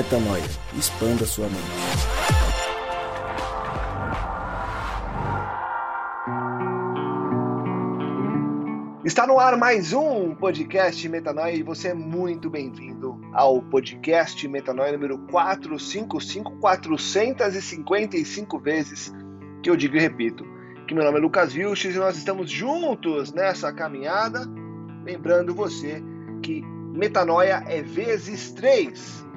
Metanoia. Expanda sua mente. Está no ar mais um podcast Metanoia e você é muito bem-vindo ao podcast Metanoia número 455, 455 vezes que eu digo e repito que meu nome é Lucas Vilches e nós estamos juntos nessa caminhada, lembrando você que Metanoia é vezes 3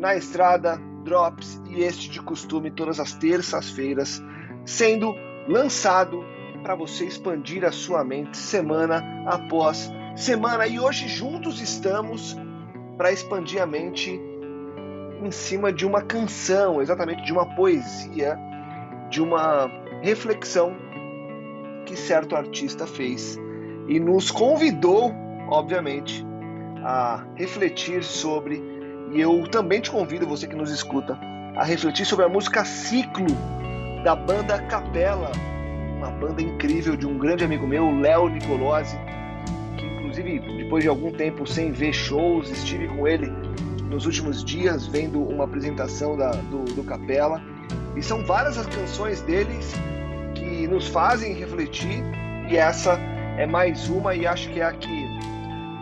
na estrada, drops e este de costume todas as terças-feiras, sendo lançado para você expandir a sua mente semana após semana. E hoje juntos estamos para expandir a mente em cima de uma canção, exatamente de uma poesia, de uma reflexão que certo artista fez e nos convidou, obviamente, a refletir sobre e eu também te convido, você que nos escuta, a refletir sobre a música Ciclo da banda Capela, uma banda incrível de um grande amigo meu, Léo Nicolosi, que inclusive depois de algum tempo sem ver shows, estive com ele nos últimos dias vendo uma apresentação da, do, do Capela. E são várias as canções deles que nos fazem refletir, e essa é mais uma, e acho que é a que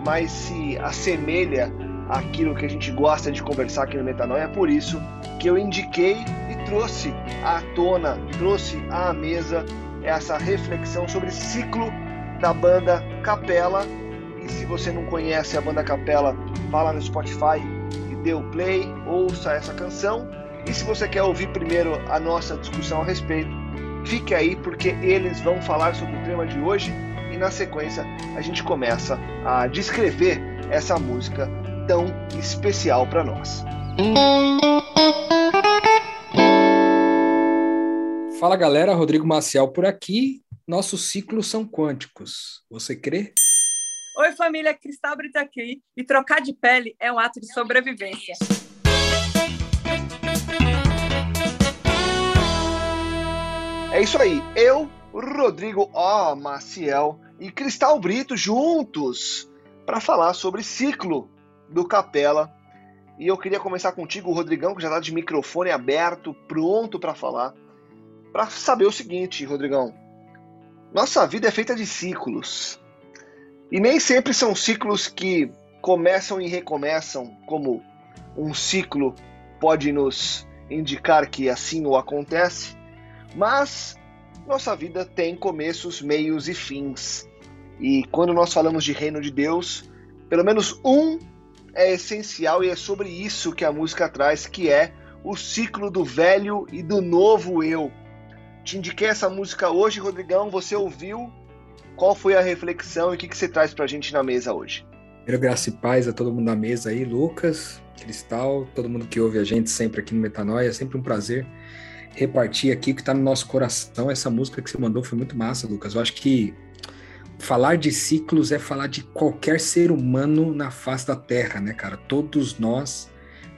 mais se assemelha aquilo que a gente gosta de conversar aqui no Metanoia. É por isso que eu indiquei e trouxe à tona, trouxe à mesa essa reflexão sobre ciclo da banda Capela. E se você não conhece a banda Capela, vá lá no Spotify e dê o play, ouça essa canção. E se você quer ouvir primeiro a nossa discussão a respeito, fique aí porque eles vão falar sobre o tema de hoje e na sequência a gente começa a descrever essa música tão especial para nós. Fala galera, Rodrigo Maciel por aqui. Nossos ciclos são quânticos. Você crê? Oi, família, Cristal Brita aqui. E trocar de pele é um ato de sobrevivência. É isso aí. Eu, Rodrigo O. Maciel e Cristal Brito juntos para falar sobre ciclo do Capela. E eu queria começar contigo, Rodrigão, que já está de microfone aberto, pronto para falar, para saber o seguinte, Rodrigão. Nossa vida é feita de ciclos. E nem sempre são ciclos que começam e recomeçam, como um ciclo pode nos indicar que assim o acontece, mas nossa vida tem começos, meios e fins. E quando nós falamos de reino de Deus, pelo menos um é essencial e é sobre isso que a música traz, que é o ciclo do velho e do novo eu. Te indiquei essa música hoje, Rodrigão, você ouviu? Qual foi a reflexão e o que, que você traz pra gente na mesa hoje? Primeiro, graça e paz a todo mundo na mesa aí, Lucas, Cristal, todo mundo que ouve a gente sempre aqui no Metanoia, é sempre um prazer repartir aqui o que está no nosso coração. Essa música que você mandou foi muito massa, Lucas. Eu acho que falar de ciclos é falar de qualquer ser humano na face da Terra, né, cara? Todos nós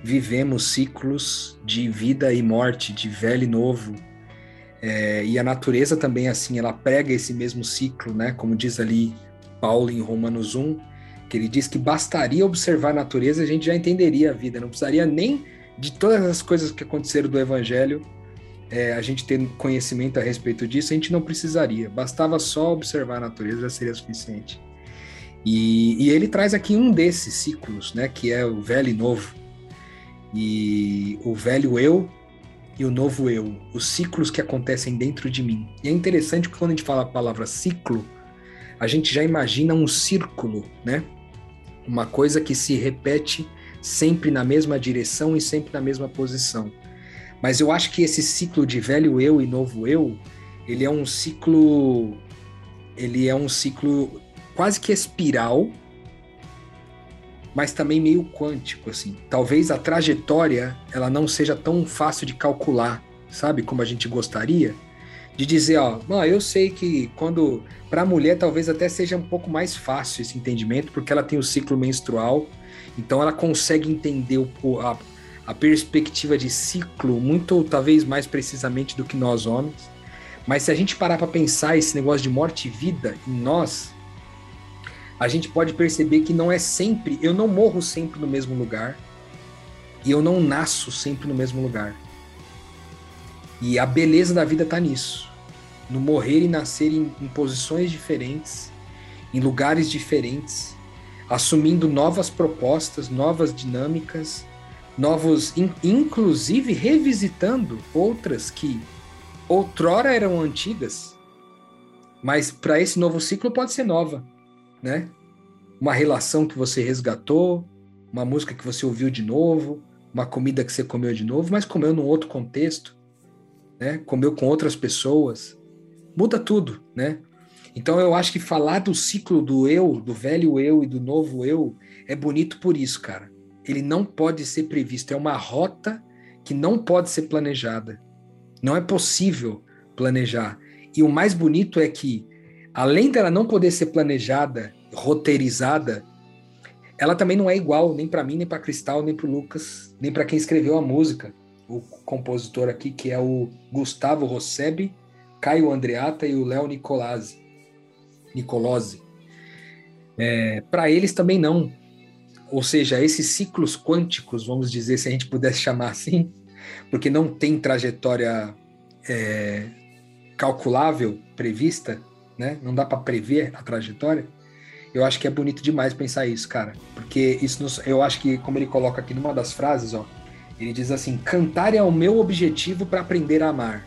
vivemos ciclos de vida e morte, de velho e novo. É, e a natureza também, assim, ela prega esse mesmo ciclo, né? Como diz ali Paulo em Romanos 1, que ele diz que bastaria observar a natureza e a gente já entenderia a vida, não precisaria nem de todas as coisas que aconteceram do Evangelho é, a gente ter conhecimento a respeito disso, a gente não precisaria. Bastava só observar a natureza, já seria suficiente. E, e ele traz aqui um desses ciclos, né, que é o velho e novo. E o velho eu e o novo eu, os ciclos que acontecem dentro de mim. E é interessante que quando a gente fala a palavra ciclo, a gente já imagina um círculo, né? Uma coisa que se repete sempre na mesma direção e sempre na mesma posição. Mas eu acho que esse ciclo de velho eu e novo eu, ele é um ciclo ele é um ciclo quase que espiral, mas também meio quântico assim. Talvez a trajetória ela não seja tão fácil de calcular, sabe, como a gente gostaria de dizer, ó, não, eu sei que quando para a mulher talvez até seja um pouco mais fácil esse entendimento, porque ela tem o ciclo menstrual, então ela consegue entender o, a, a perspectiva de ciclo muito, talvez mais precisamente do que nós homens. Mas se a gente parar para pensar esse negócio de morte e vida em nós, a gente pode perceber que não é sempre, eu não morro sempre no mesmo lugar. E eu não nasço sempre no mesmo lugar. E a beleza da vida está nisso. No morrer e nascer em, em posições diferentes, em lugares diferentes, assumindo novas propostas, novas dinâmicas, novos, in, inclusive revisitando outras que outrora eram antigas, mas para esse novo ciclo pode ser nova, né? Uma relação que você resgatou, uma música que você ouviu de novo, uma comida que você comeu de novo, mas comeu num outro contexto, né? Comeu com outras pessoas. Muda tudo, né? Então eu acho que falar do ciclo do eu, do velho eu e do novo eu, é bonito por isso, cara. Ele não pode ser previsto, é uma rota que não pode ser planejada. Não é possível planejar. E o mais bonito é que, além dela não poder ser planejada, roteirizada, ela também não é igual nem para mim, nem para Cristal, nem para Lucas, nem para quem escreveu a música. O compositor aqui, que é o Gustavo Rossebi, Caio Andreata e o Léo. Nicolose. É, para eles também não. Ou seja, esses ciclos quânticos, vamos dizer, se a gente pudesse chamar assim, porque não tem trajetória é, calculável, prevista, né? não dá para prever a trajetória eu acho que é bonito demais pensar isso, cara. Porque isso nos, eu acho que, como ele coloca aqui numa das frases, ó, ele diz assim: cantar é o meu objetivo para aprender a amar.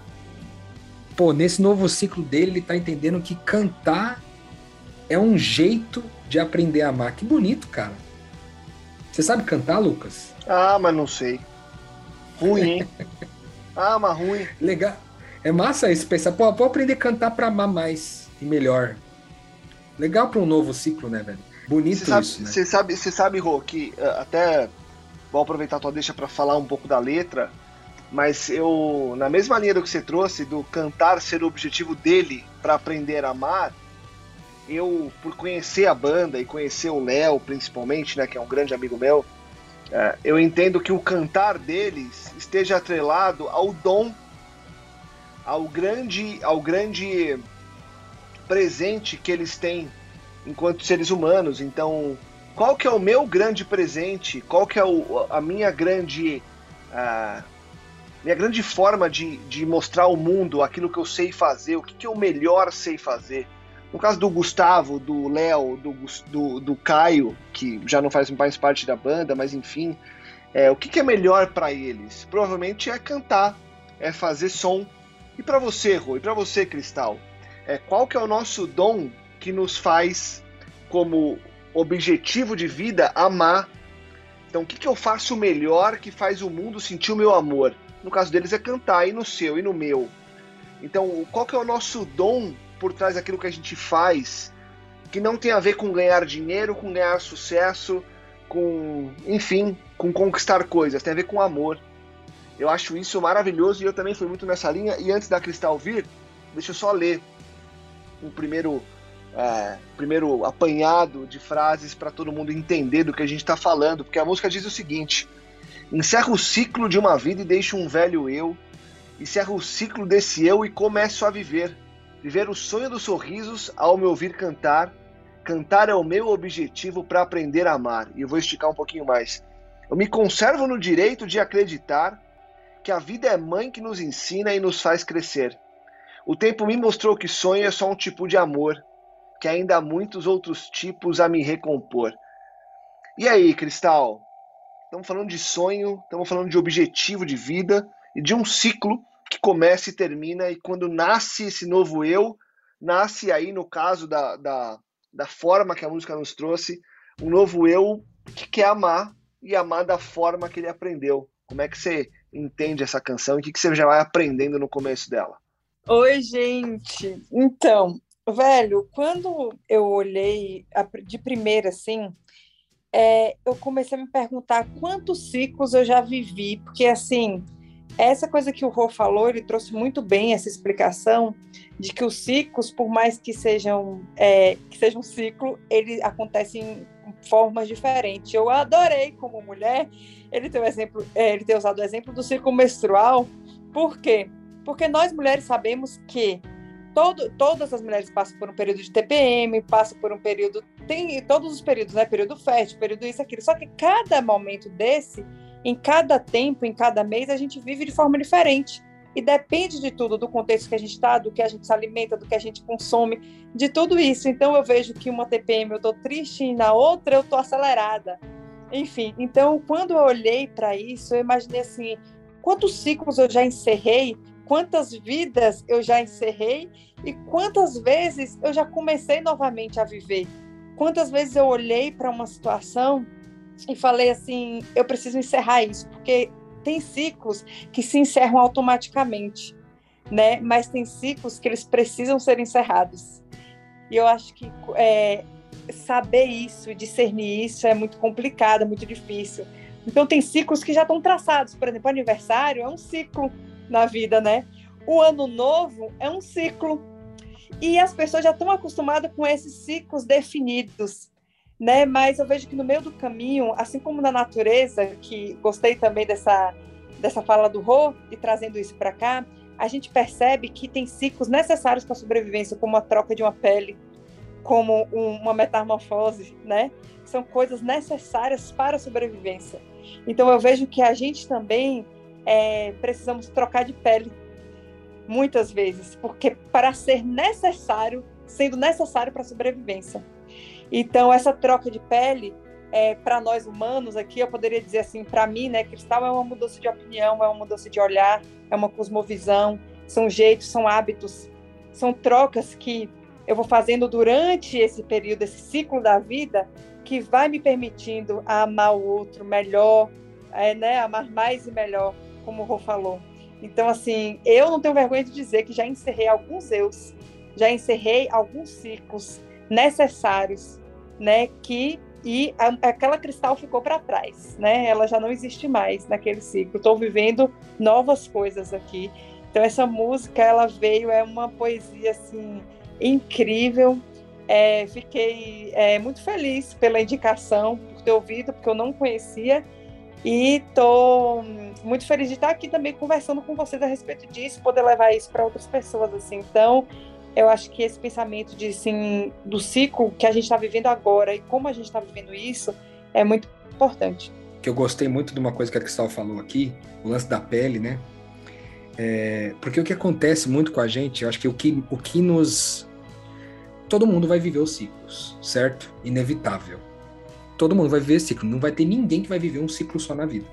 Pô, nesse novo ciclo dele, ele tá entendendo que cantar é um jeito de aprender a amar. Que bonito, cara. Você sabe cantar, Lucas? Ah, mas não sei. Ruim, hein? ah, mas ruim. Legal. É massa isso, pensar, pô, vou aprender a cantar para amar mais e melhor. Legal para um novo ciclo, né, velho? Bonito sabe, isso, né? Você sabe, você sabe, Rô, que uh, até vou aproveitar a tua deixa para falar um pouco da letra, mas eu, na mesma linha do que você trouxe, do cantar ser o objetivo dele para aprender a amar, eu, por conhecer a banda e conhecer o Léo, principalmente, né, que é um grande amigo meu, uh, eu entendo que o cantar deles esteja atrelado ao dom, ao grande, ao grande presente que eles têm enquanto seres humanos. Então, qual que é o meu grande presente? Qual que é o, a minha grande a minha grande forma de, de mostrar ao mundo aquilo que eu sei fazer? O que, que eu melhor sei fazer? No caso do Gustavo, do Léo, do, do, do, Caio, que já não faz mais parte da banda, mas enfim, é, o que, que é melhor para eles? Provavelmente é cantar, é fazer som. E para você, Rui, para você, Cristal, é, qual que é o nosso dom que nos faz, como objetivo de vida, amar. Então, o que, que eu faço melhor que faz o mundo sentir o meu amor? No caso deles é cantar, e no seu, e no meu. Então, qual que é o nosso dom por trás daquilo que a gente faz, que não tem a ver com ganhar dinheiro, com ganhar sucesso, com, enfim, com conquistar coisas, tem a ver com amor. Eu acho isso maravilhoso e eu também fui muito nessa linha. E antes da Cristal vir, deixa eu só ler um primeiro, é, primeiro apanhado de frases para todo mundo entender do que a gente está falando, porque a música diz o seguinte: encerra o ciclo de uma vida e deixa um velho eu, encerra o ciclo desse eu e começo a viver. Viver o sonho dos sorrisos ao me ouvir cantar. Cantar é o meu objetivo para aprender a amar. E eu vou esticar um pouquinho mais. Eu me conservo no direito de acreditar que a vida é mãe que nos ensina e nos faz crescer. O tempo me mostrou que sonho é só um tipo de amor, que ainda há muitos outros tipos a me recompor. E aí, Cristal? Estamos falando de sonho, estamos falando de objetivo de vida e de um ciclo que começa e termina, e quando nasce esse novo eu, nasce aí, no caso da, da, da forma que a música nos trouxe, um novo eu que quer amar e amar da forma que ele aprendeu. Como é que você entende essa canção e o que, que você já vai aprendendo no começo dela? Oi, gente. Então, velho, quando eu olhei de primeira assim, é, eu comecei a me perguntar quantos ciclos eu já vivi, porque assim, essa coisa que o Rô falou, ele trouxe muito bem essa explicação de que os ciclos, por mais que sejam é, que seja um ciclo, ele acontece em formas diferentes. Eu adorei como mulher ele ter exemplo, é, ele ter usado o exemplo do ciclo menstrual, por quê? Porque nós mulheres sabemos que todo, todas as mulheres passam por um período de TPM, passam por um período. Tem todos os períodos, né? Período fértil, período isso, aquilo. Só que cada momento desse em cada tempo, em cada mês, a gente vive de forma diferente. E depende de tudo, do contexto que a gente está, do que a gente se alimenta, do que a gente consome, de tudo isso. Então eu vejo que uma TPM eu estou triste e na outra eu estou acelerada. Enfim, então quando eu olhei para isso, eu imaginei assim, quantos ciclos eu já encerrei, quantas vidas eu já encerrei e quantas vezes eu já comecei novamente a viver. Quantas vezes eu olhei para uma situação e falei assim, eu preciso encerrar isso, porque tem ciclos que se encerram automaticamente, né? Mas tem ciclos que eles precisam ser encerrados. E eu acho que é, saber isso, discernir isso é muito complicado, é muito difícil. Então tem ciclos que já estão traçados. Por exemplo, aniversário é um ciclo na vida, né? O ano novo é um ciclo. E as pessoas já estão acostumadas com esses ciclos definidos né? Mas eu vejo que no meio do caminho, assim como na natureza, que gostei também dessa dessa fala do Rô e trazendo isso para cá, a gente percebe que tem ciclos necessários para a sobrevivência, como a troca de uma pele, como um, uma metamorfose, né? São coisas necessárias para a sobrevivência. Então eu vejo que a gente também é, precisamos trocar de pele muitas vezes, porque para ser necessário, sendo necessário para a sobrevivência. Então, essa troca de pele, é, para nós humanos aqui, eu poderia dizer assim, para mim, né, cristal é uma mudança de opinião, é uma mudança de olhar, é uma cosmovisão, são jeitos, são hábitos, são trocas que eu vou fazendo durante esse período, esse ciclo da vida, que vai me permitindo amar o outro melhor, é, né, amar mais e melhor, como o Rô falou. Então, assim, eu não tenho vergonha de dizer que já encerrei alguns eus, já encerrei alguns ciclos necessários né, que e a, aquela cristal ficou para trás, né? Ela já não existe mais naquele ciclo. Estou vivendo novas coisas aqui. Então essa música ela veio é uma poesia assim incrível. É, fiquei é, muito feliz pela indicação, por ter ouvido, porque eu não conhecia. E estou muito feliz de estar aqui também conversando com vocês a respeito disso, poder levar isso para outras pessoas. assim. Então, eu acho que esse pensamento de assim, do ciclo que a gente está vivendo agora e como a gente está vivendo isso é muito importante. Que eu gostei muito de uma coisa que a Cristal falou aqui, o lance da pele, né? É, porque o que acontece muito com a gente, eu acho que o que, o que nos. Todo mundo vai viver os ciclos, certo? Inevitável. Todo mundo vai viver ciclo. Não vai ter ninguém que vai viver um ciclo só na vida.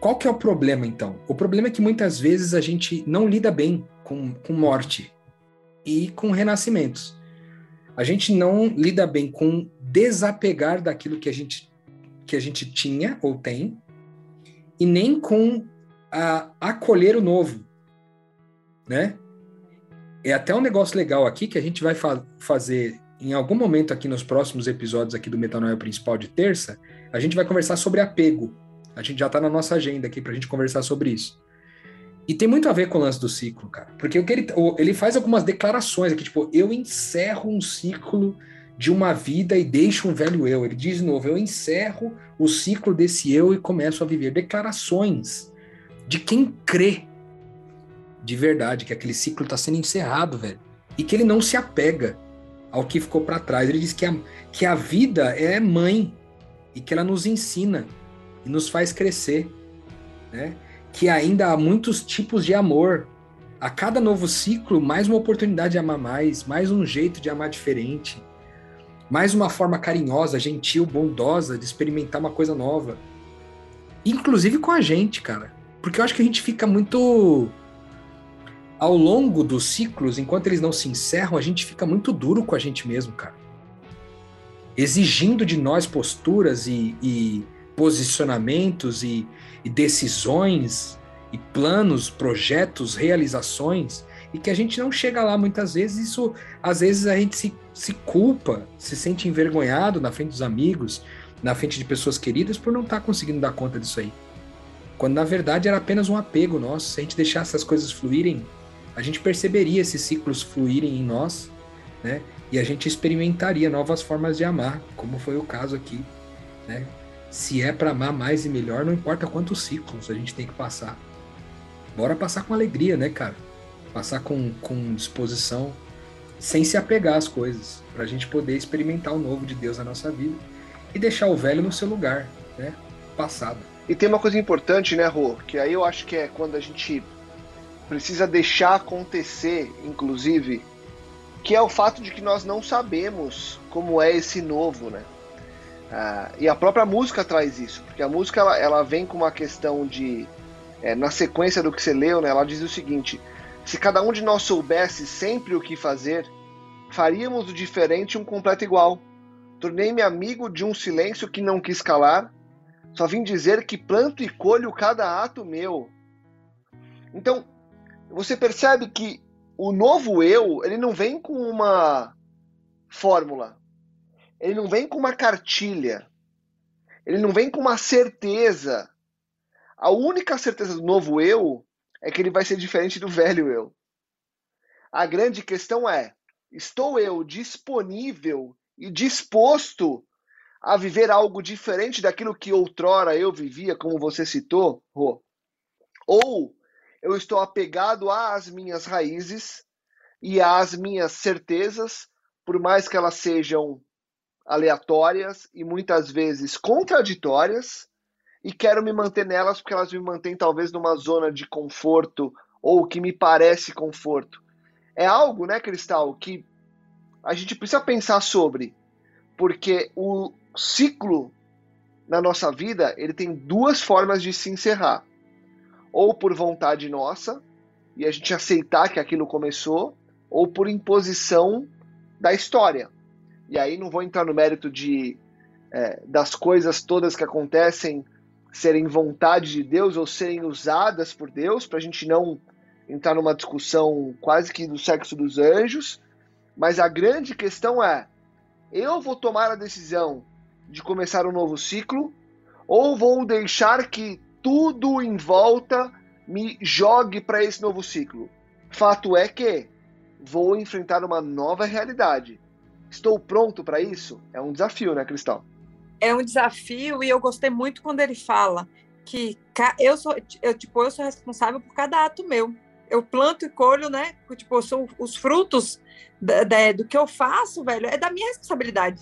Qual que é o problema, então? O problema é que muitas vezes a gente não lida bem com, com morte e com renascimentos. A gente não lida bem com desapegar daquilo que a gente, que a gente tinha ou tem, e nem com a, acolher o novo, né? É até um negócio legal aqui que a gente vai fa fazer em algum momento aqui nos próximos episódios aqui do Metanoia Principal de terça, a gente vai conversar sobre apego. A gente já está na nossa agenda aqui para a gente conversar sobre isso. E tem muito a ver com o lance do ciclo, cara. Porque o que ele, ele faz algumas declarações aqui, tipo, eu encerro um ciclo de uma vida e deixo um velho eu. Ele diz de novo, eu encerro o ciclo desse eu e começo a viver. Declarações de quem crê de verdade que aquele ciclo está sendo encerrado, velho. E que ele não se apega ao que ficou para trás. Ele diz que a, que a vida é mãe e que ela nos ensina e nos faz crescer, né? Que ainda há muitos tipos de amor. A cada novo ciclo, mais uma oportunidade de amar mais, mais um jeito de amar diferente, mais uma forma carinhosa, gentil, bondosa de experimentar uma coisa nova. Inclusive com a gente, cara. Porque eu acho que a gente fica muito. Ao longo dos ciclos, enquanto eles não se encerram, a gente fica muito duro com a gente mesmo, cara. Exigindo de nós posturas e, e posicionamentos e, e decisões e planos, projetos, realizações, e que a gente não chega lá muitas vezes. Isso, às vezes, a gente se, se culpa, se sente envergonhado na frente dos amigos, na frente de pessoas queridas, por não estar tá conseguindo dar conta disso aí. Quando na verdade era apenas um apego nosso. Se a gente deixasse essas coisas fluírem, a gente perceberia esses ciclos fluírem em nós, né? E a gente experimentaria novas formas de amar, como foi o caso aqui, né? Se é para amar mais e melhor, não importa quantos ciclos a gente tem que passar. Bora passar com alegria, né, cara? Passar com, com disposição, sem se apegar às coisas, para a gente poder experimentar o novo de Deus na nossa vida e deixar o velho no seu lugar, né? Passado. E tem uma coisa importante, né, Rô? Que aí eu acho que é quando a gente precisa deixar acontecer, inclusive, que é o fato de que nós não sabemos como é esse novo, né? Ah, e a própria música traz isso, porque a música ela, ela vem com uma questão de, é, na sequência do que você leu, né? Ela diz o seguinte: se cada um de nós soubesse sempre o que fazer, faríamos do diferente um completo igual. Tornei-me amigo de um silêncio que não quis calar, só vim dizer que planto e colho cada ato meu. Então, você percebe que o novo eu, ele não vem com uma fórmula. Ele não vem com uma cartilha. Ele não vem com uma certeza. A única certeza do novo eu é que ele vai ser diferente do velho eu. A grande questão é: estou eu disponível e disposto a viver algo diferente daquilo que outrora eu vivia, como você citou, Rô? Ou eu estou apegado às minhas raízes e às minhas certezas, por mais que elas sejam aleatórias e muitas vezes contraditórias, e quero me manter nelas porque elas me mantêm talvez numa zona de conforto ou que me parece conforto. É algo, né, Cristal, que a gente precisa pensar sobre, porque o ciclo na nossa vida, ele tem duas formas de se encerrar. Ou por vontade nossa, e a gente aceitar que aquilo começou, ou por imposição da história. E aí não vou entrar no mérito de é, das coisas todas que acontecem serem vontade de Deus ou serem usadas por Deus, para a gente não entrar numa discussão quase que do sexo dos anjos. Mas a grande questão é: eu vou tomar a decisão de começar um novo ciclo, ou vou deixar que tudo em volta me jogue para esse novo ciclo? Fato é que vou enfrentar uma nova realidade. Estou pronto para isso? É um desafio, né, Cristal? É um desafio e eu gostei muito quando ele fala que eu sou, eu, tipo, eu sou responsável por cada ato meu. Eu planto e colho, né? Tipo, sou os frutos da, da, do que eu faço, velho, é da minha responsabilidade.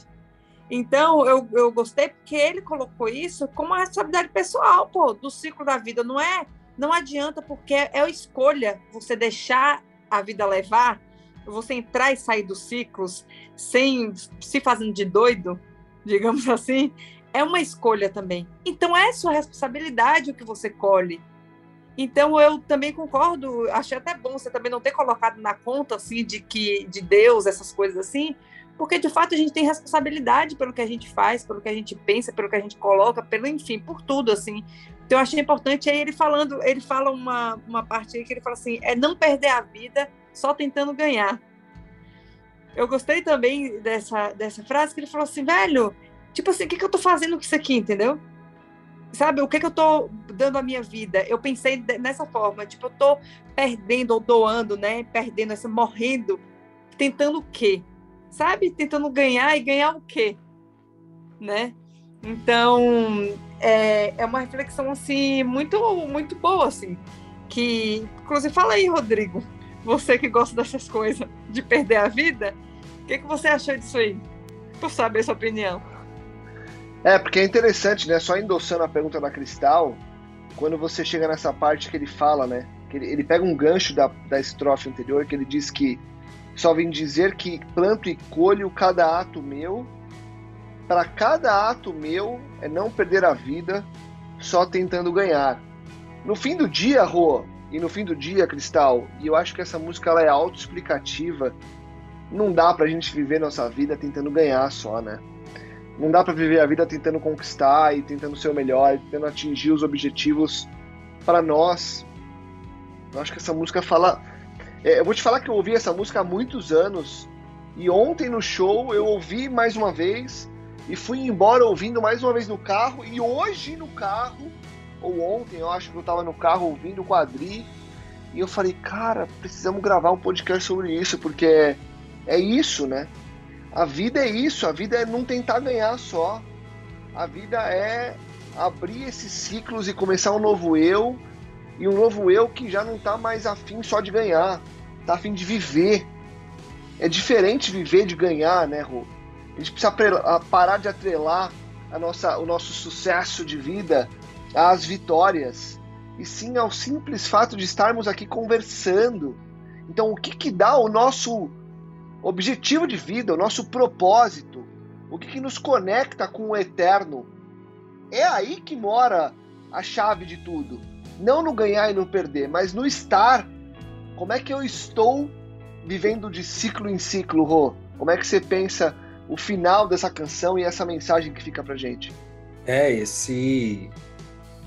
Então, eu, eu gostei porque ele colocou isso como uma responsabilidade pessoal, pô, do ciclo da vida. Não é, não adianta, porque é, é escolha você deixar a vida levar, você entrar e sair dos ciclos sem se fazendo de doido, digamos assim, é uma escolha também. Então, é sua responsabilidade o que você colhe. Então eu também concordo, achei até bom você também não ter colocado na conta assim de que de Deus essas coisas assim, porque de fato a gente tem responsabilidade pelo que a gente faz, pelo que a gente pensa, pelo que a gente coloca, pelo enfim, por tudo assim. Então eu achei importante aí ele falando, ele fala uma, uma parte aí que ele fala assim, é não perder a vida só tentando ganhar. Eu gostei também dessa, dessa frase que ele falou assim, velho, tipo assim, o que, que eu tô fazendo com isso aqui, entendeu? Sabe, o que, que eu tô dando à minha vida? Eu pensei nessa forma, tipo, eu tô perdendo ou doando, né? Perdendo, essa, morrendo, tentando o quê? sabe? Tentando ganhar e ganhar o quê? Né? Então, é, é uma reflexão, assim, muito, muito boa, assim. Que, inclusive, fala aí, Rodrigo, você que gosta dessas coisas, de perder a vida, o que, que você achou disso aí? Por saber sua opinião. É, porque é interessante, né? Só endossando a pergunta da Cristal, quando você chega nessa parte que ele fala, né? Que ele, ele pega um gancho da, da estrofe anterior, que ele diz que só vem dizer que planto e colho cada ato meu. Para cada ato meu é não perder a vida só tentando ganhar. No fim do dia, Rô, e no fim do dia, Cristal, e eu acho que essa música ela é autoexplicativa. Não dá pra gente viver nossa vida tentando ganhar só, né? Não dá para viver a vida tentando conquistar e tentando ser o melhor, tentando atingir os objetivos para nós. Eu acho que essa música fala é, eu vou te falar que eu ouvi essa música há muitos anos e ontem no show eu ouvi mais uma vez e fui embora ouvindo mais uma vez no carro e hoje no carro, ou ontem eu acho que eu tava no carro ouvindo o quadri e eu falei, cara, precisamos gravar um podcast sobre isso porque é, é isso, né? A vida é isso, a vida é não tentar ganhar só. A vida é abrir esses ciclos e começar um novo eu e um novo eu que já não está mais afim só de ganhar, está afim de viver. É diferente viver de ganhar, né, Rô? A gente precisa parar de atrelar a nossa, o nosso sucesso de vida às vitórias, e sim ao simples fato de estarmos aqui conversando. Então, o que, que dá o nosso objetivo de vida, o nosso propósito, o que, que nos conecta com o eterno? É aí que mora a chave de tudo. Não no ganhar e no perder, mas no estar. Como é que eu estou vivendo de ciclo em ciclo, Rô? Como é que você pensa o final dessa canção e essa mensagem que fica pra gente? É, esse.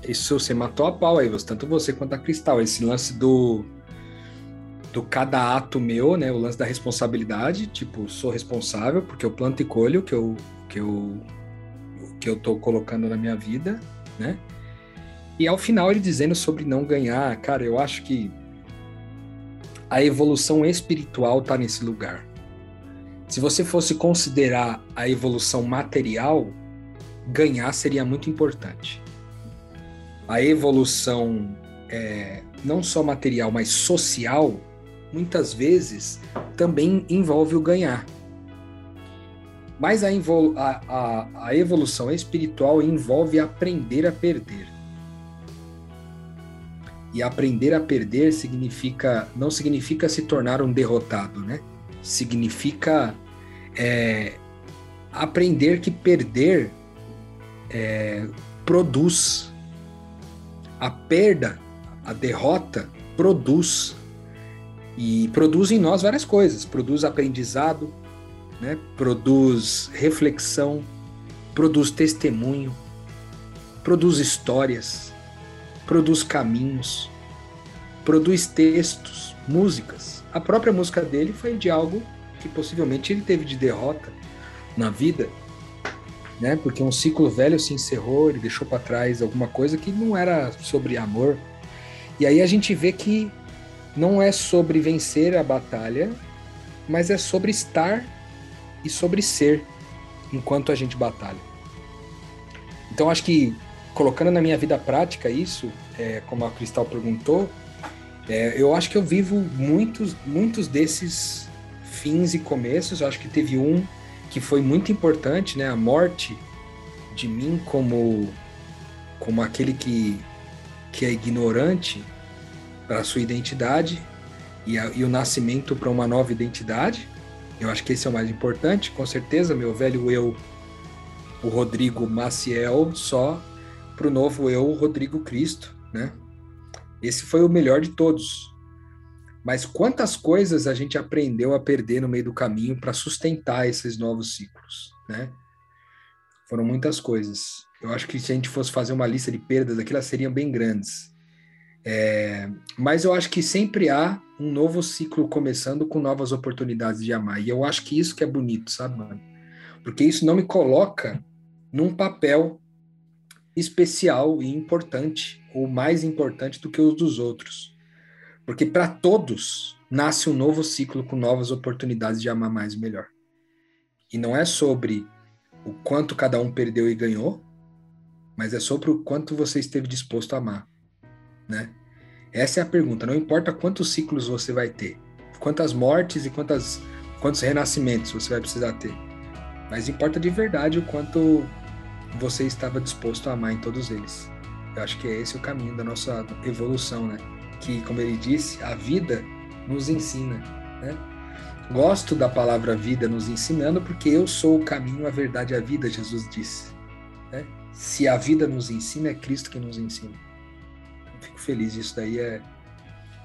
Isso você matou a pau aí, tanto você quanto a Cristal. Esse lance do. Do cada ato meu, né? O lance da responsabilidade. Tipo, sou responsável porque eu planto e colho que eu, que eu, que eu tô colocando na minha vida, né? E ao final ele dizendo sobre não ganhar, cara, eu acho que a evolução espiritual está nesse lugar. Se você fosse considerar a evolução material, ganhar seria muito importante. A evolução é, não só material, mas social, muitas vezes também envolve o ganhar. Mas a, a, a evolução espiritual envolve aprender a perder. E aprender a perder significa não significa se tornar um derrotado, né? Significa é, aprender que perder é, produz a perda, a derrota produz e produz em nós várias coisas. Produz aprendizado, né? Produz reflexão, produz testemunho, produz histórias produz caminhos, produz textos, músicas. A própria música dele foi de algo que possivelmente ele teve de derrota na vida, né? Porque um ciclo velho se encerrou, ele deixou para trás alguma coisa que não era sobre amor. E aí a gente vê que não é sobre vencer a batalha, mas é sobre estar e sobre ser enquanto a gente batalha. Então acho que colocando na minha vida prática isso, é, como a Cristal perguntou, é, eu acho que eu vivo muitos, muitos desses fins e começos. Eu acho que teve um que foi muito importante, né? A morte de mim como como aquele que que é ignorante para sua identidade e, a, e o nascimento para uma nova identidade. Eu acho que esse é o mais importante, com certeza. Meu velho eu, o Rodrigo Maciel, só para o novo eu, Rodrigo Cristo, né? Esse foi o melhor de todos. Mas quantas coisas a gente aprendeu a perder no meio do caminho para sustentar esses novos ciclos, né? Foram muitas coisas. Eu acho que se a gente fosse fazer uma lista de perdas aqui, elas seriam bem grandes. É, mas eu acho que sempre há um novo ciclo começando com novas oportunidades de amar. E eu acho que isso que é bonito, sabe, mano? Porque isso não me coloca num papel especial e importante, ou mais importante do que os dos outros. Porque para todos nasce um novo ciclo com novas oportunidades de amar mais e melhor. E não é sobre o quanto cada um perdeu e ganhou, mas é sobre o quanto você esteve disposto a amar, né? Essa é a pergunta. Não importa quantos ciclos você vai ter, quantas mortes e quantas, quantos renascimentos você vai precisar ter, mas importa de verdade o quanto você estava disposto a amar em todos eles. Eu acho que é esse o caminho da nossa evolução, né? Que, como ele disse, a vida nos ensina, né? Gosto da palavra vida nos ensinando porque eu sou o caminho, a verdade e a vida, Jesus disse. Né? Se a vida nos ensina, é Cristo que nos ensina. Fico feliz, isso daí é,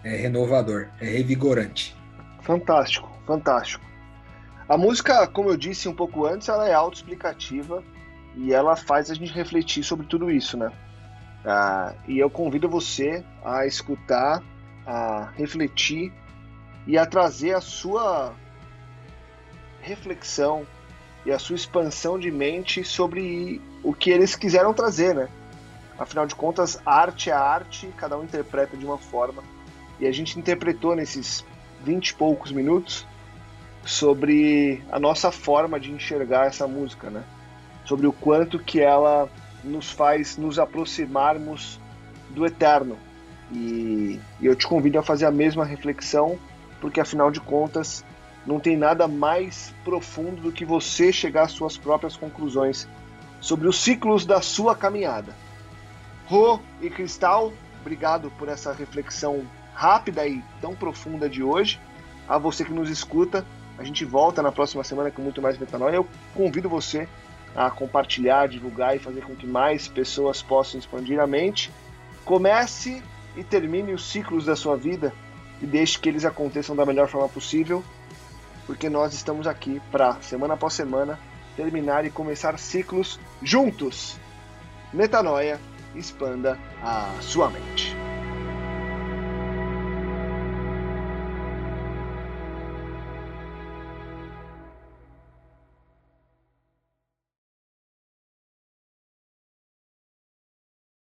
é renovador, é revigorante. Fantástico, fantástico. A música, como eu disse um pouco antes, ela é autoexplicativa e ela faz a gente refletir sobre tudo isso, né? Ah, e eu convido você a escutar, a refletir e a trazer a sua reflexão e a sua expansão de mente sobre o que eles quiseram trazer, né? Afinal de contas, arte é arte, cada um interpreta de uma forma. E a gente interpretou nesses vinte e poucos minutos sobre a nossa forma de enxergar essa música, né? sobre o quanto que ela nos faz nos aproximarmos do eterno. E, e eu te convido a fazer a mesma reflexão, porque afinal de contas, não tem nada mais profundo do que você chegar às suas próprias conclusões sobre os ciclos da sua caminhada. Rô e Cristal, obrigado por essa reflexão rápida e tão profunda de hoje. A você que nos escuta, a gente volta na próxima semana com muito mais metanoia. Eu convido você a compartilhar, divulgar e fazer com que mais pessoas possam expandir a mente. Comece e termine os ciclos da sua vida e deixe que eles aconteçam da melhor forma possível, porque nós estamos aqui para, semana após semana, terminar e começar ciclos juntos. Metanoia, expanda a sua mente.